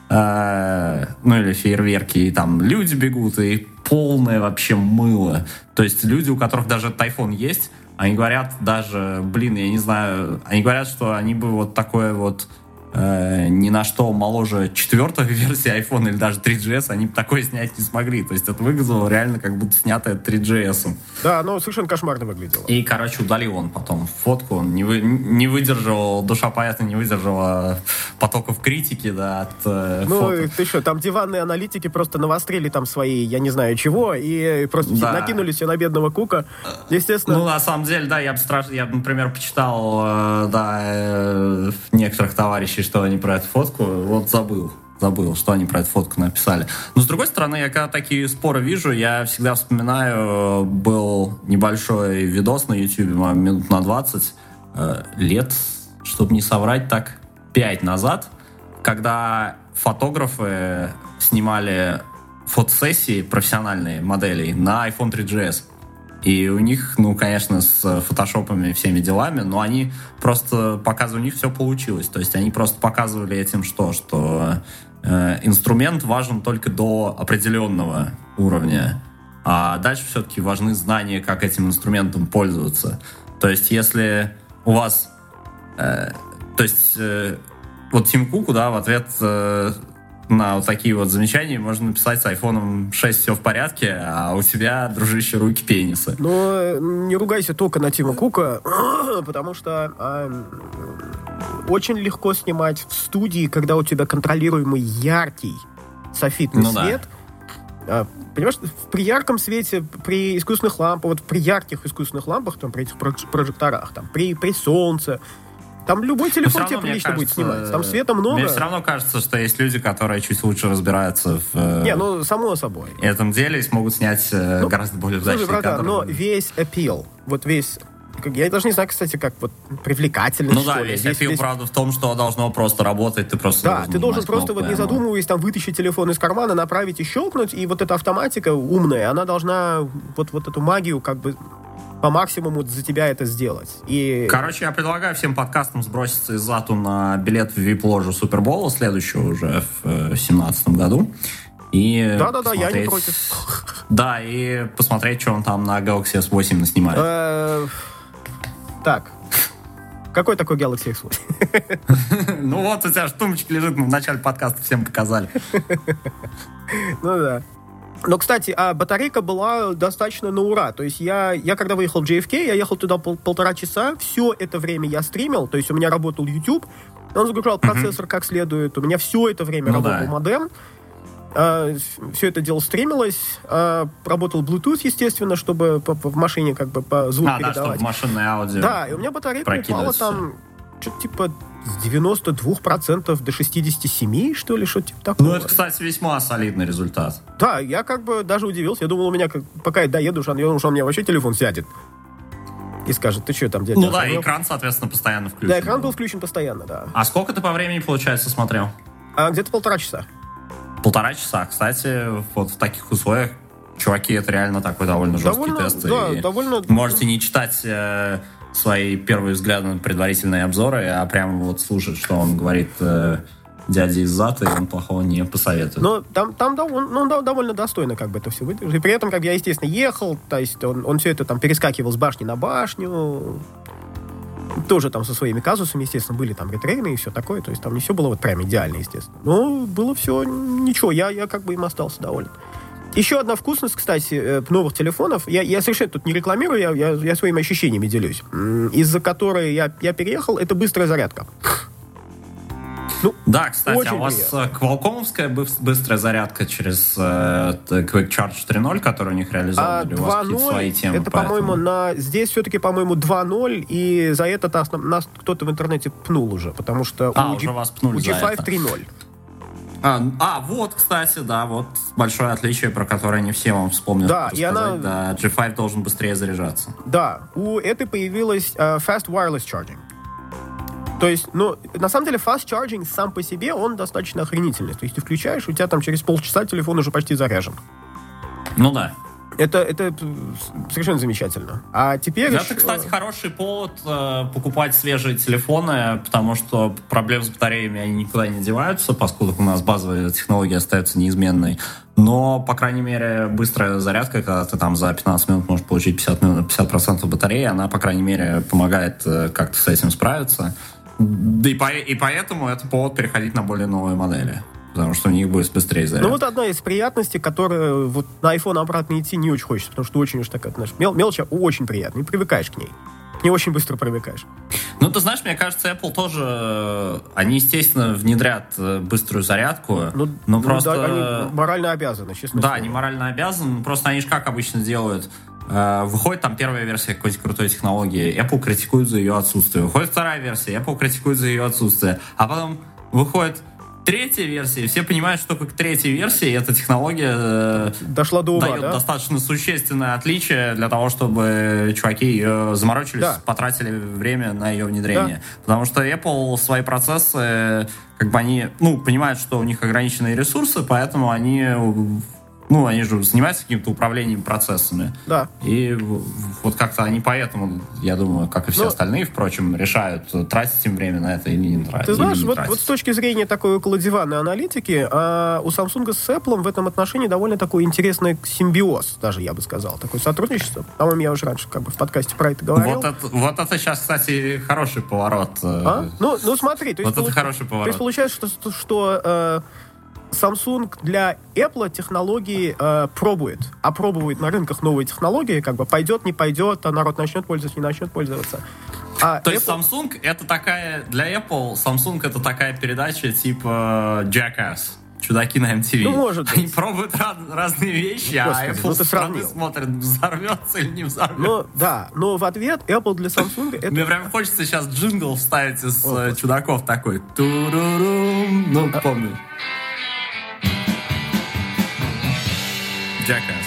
Э, ну, или фейерверки, и там люди бегут, и полное вообще мыло. То есть люди, у которых даже тайфон есть, они говорят даже, блин, я не знаю, они говорят, что они бы вот такое вот э, ни на что моложе четвертой версии iPhone или даже 3GS, они бы такое снять не смогли. То есть это выглядело реально как будто снятое 3GS. Да, ну совершенно кошмарно выглядело. И, короче, удалил он потом фотку, он не, вы, не выдержал, душа поэта не выдержала потоков критики, да, от э, Ну, фото. ты что, там диванные аналитики просто навострили там свои, я не знаю чего, и просто Да. накинули все на бедного Кука. Естественно, Ну, на самом деле, да, я бы страш... я бы, например, почитал, э, да, э, некоторых товарищей, что они про эту фотку, вот забыл. Забыл, что они про эту фотку написали. Но, с другой стороны, я когда такие споры вижу, я всегда вспоминаю, был небольшой видос на YouTube, по-моему, минут на 20, э, лет, чтобы не соврать так, 5 назад, когда фотографы снимали фотосессии профессиональные моделей на iPhone 3GS. И у них, ну, конечно, с фотошопами и всеми делами, но они просто показывали, у них все получилось. То есть они просто показывали этим что? Что э, инструмент важен только до определенного уровня. А дальше все-таки важны знания, как этим инструментом пользоваться. То есть если у вас... э, то есть э, вот Тим Куку, да, в ответ э, на вот такие вот замечания можно написать с айфоном 6 все в порядке, а у тебя, дружище, руки пенисы. Но э, не ругайся только на Тима Кука, потому что а, очень легко снимать в студии, когда у тебя контролируемый яркий софитный Ну да. свет. А, понимаешь, при ярком свете, при искусственных лампах, вот при ярких искусственных лампах, там, при этих прож- прожекторах, там, при, при солнце, там любой телефон равно, тебе прилично будет кажется, снимать. Там света много. Мне все равно кажется, что есть люди, которые чуть лучше разбираются в э, Не, ну, само собой. этом деле и смогут снять э, Ну, гораздо более Слушай, удачные братан, кадры. но весь appeal, вот весь... Я даже не знаю, кстати, как вот привлекательность, Ну да, ли. весь аппил, здесь- правда, в том, что должно просто работать, ты просто Да, ты должен просто вот кнопку, не и оно- задумываясь, там, вытащить телефон из кармана, направить и щелкнуть, и вот эта автоматика умная, она должна вот, вот эту магию как бы по максимуму за тебя это сделать. И... Короче, я предлагаю всем подкастам сброситься из Зату на билет в вип-ложу Супербола, следующего уже в 2017 году. И Да-да-да, я не против. Да, и посмотреть, что он там на Galaxy S8 наснимает. Э, Так. Какой такой Galaxy S8? Ну вот, у тебя же тумбочка лежит, мы в начале подкаста всем показали. Ну да. Но, кстати, а батарейка была достаточно на ура. То есть я, я когда выехал в JFK, я ехал туда пол- полтора часа, все это время я стримил, то есть у меня работал YouTube, он загружал процессор как следует, у меня все это время Ну работал да. модем, все это дело стримилось, а, работал Bluetooth, естественно, чтобы по- по- в машине как бы по звук А, да, чтобы передавать. машинное аудио. Да, и у меня батарейка упала там что-то типа с 92% до 67, что ли, что-то типа такого. Ну, это, кстати, весьма солидный результат. Да, я как бы даже удивился. Я думал, у меня, как, пока я доеду, что он, я думал, что он мне вообще телефон сядет. И скажет, ты что там, дядя? Ну да, охренел?» экран, соответственно, постоянно включен. Да, экран был включен постоянно, да. А сколько ты по времени, получается, смотрел? А где-то полтора часа. Полтора часа. Кстати, вот в таких условиях, чуваки, это реально такой довольно жесткий Довольно, тест. да, и довольно... Можете не читать э, свои первые взгляды на предварительные обзоры, а прямо вот слушать, что он говорит э, дяде из зата, и он плохого не посоветует. Но там, там довольно, ну, да, довольно достойно как бы это все выдержал. И при этом, как я, естественно, ехал, то есть он, он все это там перескакивал с башни на башню. Тоже там со своими казусами, естественно, были там ретрейны и все такое. То есть там не все было вот прям идеально, естественно. Но было все ничего, я, я как бы им остался доволен. Еще одна вкусность, кстати, э, новых телефонов. Я, я совершенно тут не рекламирую, я, я, я своими ощущениями делюсь. Из-за которой я, я переехал, это быстрая зарядка. Да, кстати, Очень а у вас приятно. э, квалкомовская быс- быстрая зарядка через э, Quick Charge 3.0, который у них А реализован, или у вас какие-то свои 2.0, темы? это, по-моему, на... Здесь все-таки, по-моему, 2.0, и за это нас, нас кто-то в интернете пнул уже, потому что А, у, уже G- вас пнули у за G5 это. 3.0. А, а, вот, кстати, да, вот большое отличие, про которое не все вам вспомнят Да, и рассказать. она- Да, G5 должен быстрее заряжаться. Да, у этой появилась э, Fast Wireless Charging. То есть, ну, на самом деле, fast charging сам по себе, он достаточно охренительный. То есть ты включаешь, у тебя там через полчаса телефон уже почти заряжен. Ну да. Это, это э, совершенно замечательно. А теперь... Это, кстати, хороший повод э, покупать свежие телефоны, потому что проблем с батареями они никуда не деваются, поскольку у нас базовая технология остается неизменной. Но, по крайней мере, быстрая зарядка, когда ты там за 15 минут можешь получить 50, минут, 50% батареи, она, по крайней мере, помогает э, как-то с этим справиться. Да и, по- и поэтому это повод переходить на более новые модели. Потому что у них будет быстрее зарядка. Ну вот одна из приятностей, которая вот на iPhone обратно идти не очень хочется, потому что очень уж такая, знаешь, мел, мелочь очень приятная, и привыкаешь к ней. не очень быстро привыкаешь. Ну, ты знаешь, мне кажется, Apple тоже, они, естественно, внедрят э, быструю зарядку, Ну, но ну просто... да, они морально обязаны, честно Да, они морально обязаны, просто они же как обычно делают. Э, Выходит там первая версия какой-то крутой технологии, Apple критикует за ее отсутствие. Выходит вторая версия, Apple критикует за ее отсутствие. А потом выходит третья версия, все понимают, что только к третьей версии эта технология э, Дошла до ума, дает да? достаточно существенное отличие для того, чтобы чуваки ее заморочились, Да. потратили время на ее внедрение. Потому что Apple свои процессы, как бы они, ну, понимают, что у них ограниченные ресурсы, поэтому они, ну, они же занимаются каким-то управлением процессами. Да. И вот как-то они поэтому, я думаю, как и все Ну, остальные, впрочем, решают, тратить им время на это или не тратить. Ты знаешь, не вот, тратить. вот с точки зрения такой околодиванной аналитики, а, у Samsung с Apple в этом отношении довольно такой интересный симбиоз, даже я бы сказал, такое сотрудничество. По-моему, я уже раньше как бы в подкасте про это говорил. Вот это, вот это сейчас, кстати, хороший поворот. э, А? Ну, ну смотри, то есть, Вот это получ- хороший то поворот. есть получается, что, что э, Samsung для Apple технологии э, пробует, опробует на рынках новые технологии, как бы пойдет, не пойдет, а народ начнет пользоваться, не начнет пользоваться. А То есть Apple- Samsung это такая, для Apple, Samsung это такая передача типа Jackass. Чудаки на MTV. Ну, может быть. Они пробуют раз- разные вещи, а Господи, Apple ну ты сравнил. смотрит, взорвется или не взорвется. Ну, да, но в ответ Apple для Samsung это Мне прям хочется сейчас джингл вставить из э, чудаков такой. Турурум. Ну, помню. Jackass.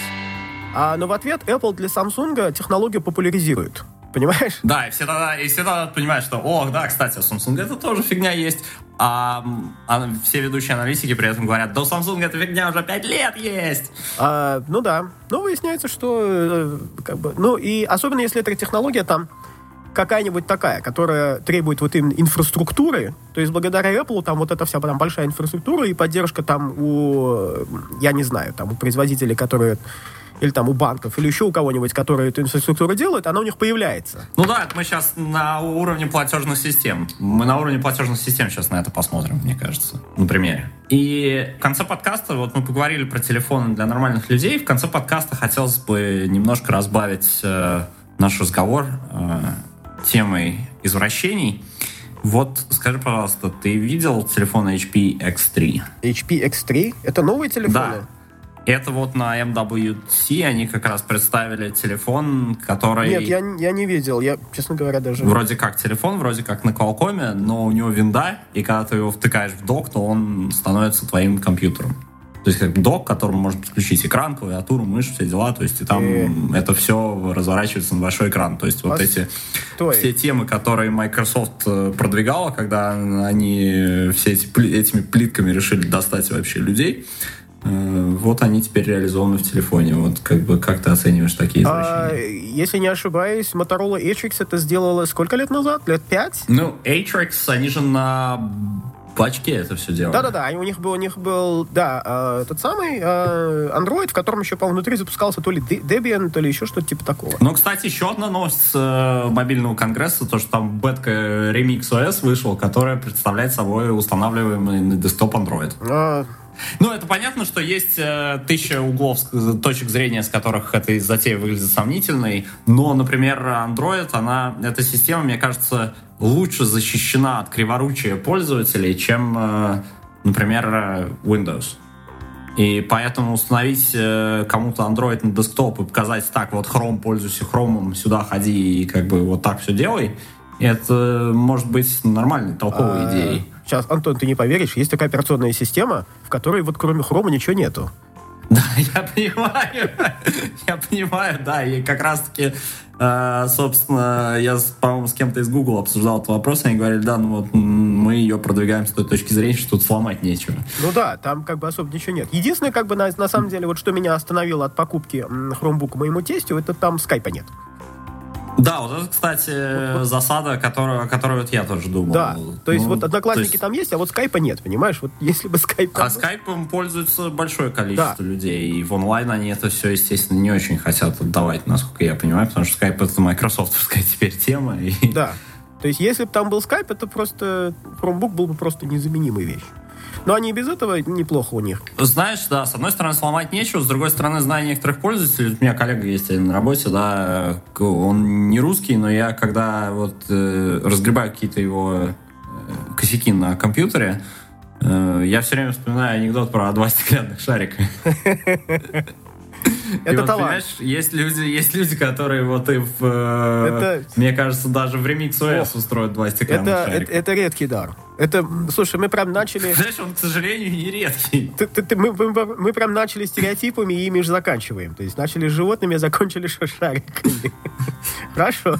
А, но в ответ Apple для Samsung технологию популяризирует. Понимаешь? Да, и все тогда, и все тогда понимают, что, о, да, кстати, у Samsung это тоже фигня есть. А, а все ведущие аналитики при этом говорят, да у Samsung эта фигня уже 5 лет есть. А, ну да. Но выясняется, что э, как бы. Ну и особенно если эта технология там какая-нибудь такая, которая требует вот именно инфраструктуры, то есть благодаря Apple там вот эта вся там большая инфраструктура и поддержка там у, я не знаю, там у производителей, которые или там у банков, или еще у кого-нибудь, которые эту инфраструктуру делают, она у них появляется. Ну да, это мы сейчас на уровне платежных систем. Мы на уровне платежных систем сейчас на это посмотрим, мне кажется, на примере. И в конце подкаста, вот мы поговорили про телефоны для нормальных людей, в конце подкаста хотелось бы немножко разбавить э, наш разговор э, темой извращений. Вот скажи, пожалуйста, ты видел телефон HP X3? HP X3 — это новые телефоны? Да. Это вот на MWC они как раз представили телефон, который... Нет, я, я не видел. Я, честно говоря, даже... Вроде как телефон, вроде как на Qualcomm, но у него винда, и когда ты его втыкаешь в док, то он становится твоим компьютером. То есть как док, к которому можно подключить экран, клавиатуру, мышь, все дела. То есть и там Э. это все разворачивается на большой экран. То есть вот эти Стой. все темы, которые Microsoft э, продвигала, когда они все эти этими плитками решили достать вообще людей, э, вот они теперь реализованы в телефоне. Вот как бы как ты оцениваешь такие А, извращения? если не ошибаюсь, Motorola Atrix это сделала сколько лет назад? Лет пять? Ну, Atrix, они же на бачке это все делали. Да-да-да, у них был, у них был, да, э, тот самый э, Android, в котором еще, по-моему, внутри запускался то ли Debian, то ли еще что-то типа такого. Ну, кстати, еще одна новость с э, мобильного конгресса, то, что там бетка Remix OS вышел, которая представляет собой устанавливаемый на десктоп Android. А, Ну, это понятно, что есть э, тысяча углов, с- точек зрения, с которых эта затея выглядит сомнительной, но, например, Android, она, эта система, мне кажется, лучше защищена от криворучия пользователей, чем, э, например, э, Windows. И поэтому установить э, кому-то Android на десктоп и показать так, вот Chrome, пользуйся Chrome, сюда ходи и как бы вот так все делай, это может быть нормальной, толковой а, идеей. Сейчас, Антон, ты не поверишь, есть такая операционная система, в которой вот кроме хрома ничего нету. Да, я понимаю, я понимаю, да, и как раз-таки, э, собственно, я, по-моему, с кем-то из Google обсуждал этот вопрос, они говорили, да, ну вот мы ее продвигаем с той точки зрения, что тут сломать нечего. Ну да, там как бы особо ничего нет. Единственное, как бы на, на самом деле, вот что меня остановило от покупки Chromebook моему тестю, это там скайпа нет. Да, вот это, кстати, засада, которую, о которой вот я тоже думал. Да, то есть Ну, вот одноклассники есть- там есть, а вот скайпа нет, понимаешь? Вот если бы скайп... А был- скайпом пользуется большое количество Да. людей, и в онлайн они это все, естественно, не очень хотят отдавать, насколько я понимаю, потому что скайп это майкрософтовская теперь тема. И... Да. То есть, если бы там был скайп, это просто Chromebook был бы просто незаменимой вещь. Но они и без этого неплохо у них. Знаешь, да, с одной стороны сломать нечего, с другой стороны, знаю некоторых пользователей, у меня коллега есть на работе, да, он не русский, но я когда вот э, разгребаю какие-то его э, косяки на компьютере, э, я все время вспоминаю анекдот про два стеклянных шарика. Это талант. Есть люди, есть люди, которые вот и в, э, мне кажется, даже в Remix OS устроят два стеклянных это, шарика. Это, это редкий дар. Это, слушай, мы прям начали... Знаешь, он, к сожалению, не редкий. Ты, ты, ты, мы, мы, мы прям начали стереотипами и ими же заканчиваем. То есть начали с животными, а закончили шариками. Хорошо.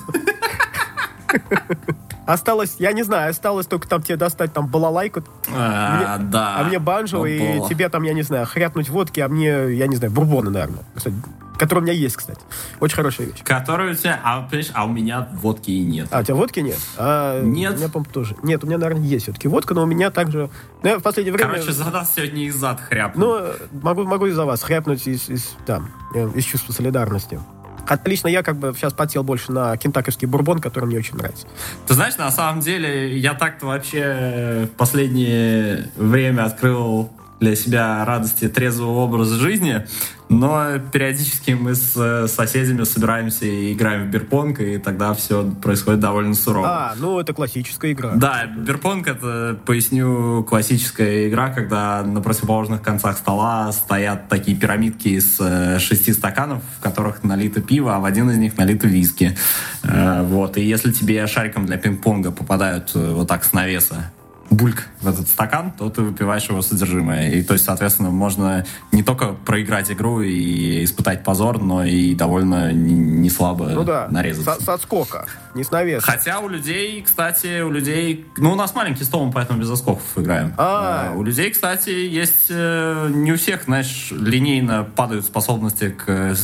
Осталось, я не знаю, осталось только там тебе достать там балалайку. А, мне, да. А мне банджо, и тебе там, я не знаю, хряпнуть водки, а мне, я не знаю, бурбона, наверное. Кстати, который у меня есть, кстати. Очень хорошая вещь. Который у тебя, а, понимаешь, а у меня водки и нет. А, у тебя водки нет? А, Нет. У меня, по тоже. Нет, у меня, наверное, есть все-таки водка, но у меня также... Ну, в последнее время... Короче, за нас сегодня из зад хряпнул. Ну, могу, могу из-за вас хряпнуть из, из, там, э, из чувства солидарности. Отлично, я как бы сейчас потел больше на кентаковский бурбон, который мне очень нравится. Ты знаешь, на самом деле, я так-то вообще в последнее время открыл для себя радости трезвого образа жизни, но периодически мы с э, соседями собираемся и играем в бирпонг, и тогда все происходит довольно сурово. А, ну это классическая игра. Да, бирпонг это, поясню, классическая игра, когда на противоположных концах стола стоят такие пирамидки из э, шести стаканов, в которых налито пиво, а в один из них налито виски. Э, вот, и если тебе шариком для пинг-понга попадают вот так с навеса бульк в этот стакан, то ты выпиваешь его содержимое. И то есть, соответственно, можно не только проиграть игру и испытать позор, но и довольно не слабо ну да, нарезаться. С, с отскока, не с навеса. Хотя у людей, кстати, у людей... Ну, у нас маленький стол, мы поэтому без оскоков играем. А. А, у людей, кстати, есть... э, Не у всех, знаешь, линейно падают способности к э,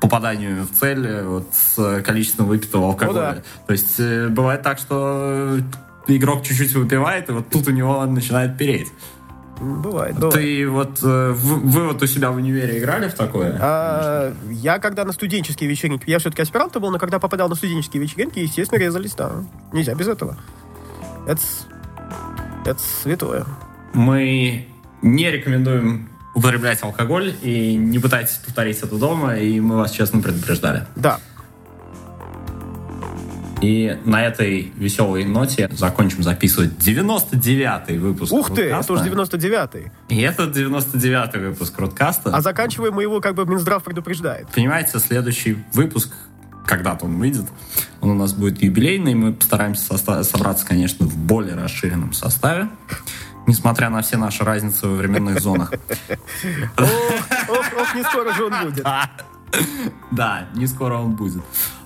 попаданию в цель э, вот, с количеством выпитого алкоголя. Ну да. То есть э, бывает так, что игрок чуть-чуть выпивает, и вот тут у него начинает переть. Бывает, бывает. Ты вот... э, Вы, вы вот у себя в универе играли в такое? А, я когда на студенческие вечеринки, я все-таки аспирант был, но когда попадал на студенческие вечеринки, естественно, резались, да. Нельзя без этого. Это, это святое. Мы не рекомендуем употреблять алкоголь и не пытайтесь повторить это дома, и мы вас честно предупреждали. Да. И на этой веселой ноте закончим записывать 99-й выпуск Ух ты, это уже 99-й. И это 99-й выпуск Руткаста. А заканчиваем мы его, как бы Минздрав предупреждает. Понимаете, следующий выпуск, когда-то он выйдет, он у нас будет юбилейный, мы постараемся собраться, конечно, в более расширенном составе, несмотря на все наши разницы во временных зонах. Ох, ох, ох, не скоро же он будет. Да, не скоро он будет.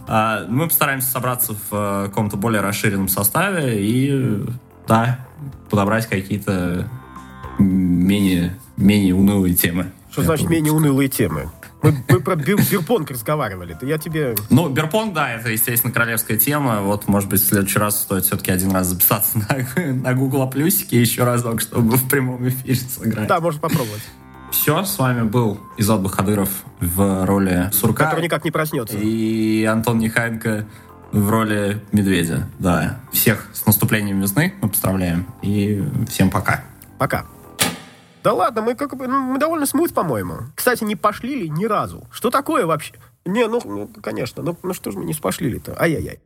А, Мы постараемся собраться в э, каком-то более расширенном составе и, да, подобрать какие-то менее, менее унылые темы. Что значит менее унылые темы? Мы, мы про бир- бирпонг разговаривали. То я тебе... Ну, Берпонг, да, это, естественно, королевская тема. Вот, может быть, в следующий раз стоит все-таки один раз записаться на, на Google Плюсике еще разок, чтобы в прямом эфире сыграть. Да, можно попробовать. Все, с вами был Изот Бахадыров в роли Сурка. Который никак не проснется. И Антон Нехаенко в роли медведя. Да. Всех с наступлением весны мы поздравляем. И всем пока. Пока. Да ладно, мы как бы, ну, мы довольно смут, по-моему. Кстати, не пошли ли ни разу. Что такое вообще? Не, ну, ну, конечно, ну, ну что же мы не спошлили-то? Ай-яй-яй.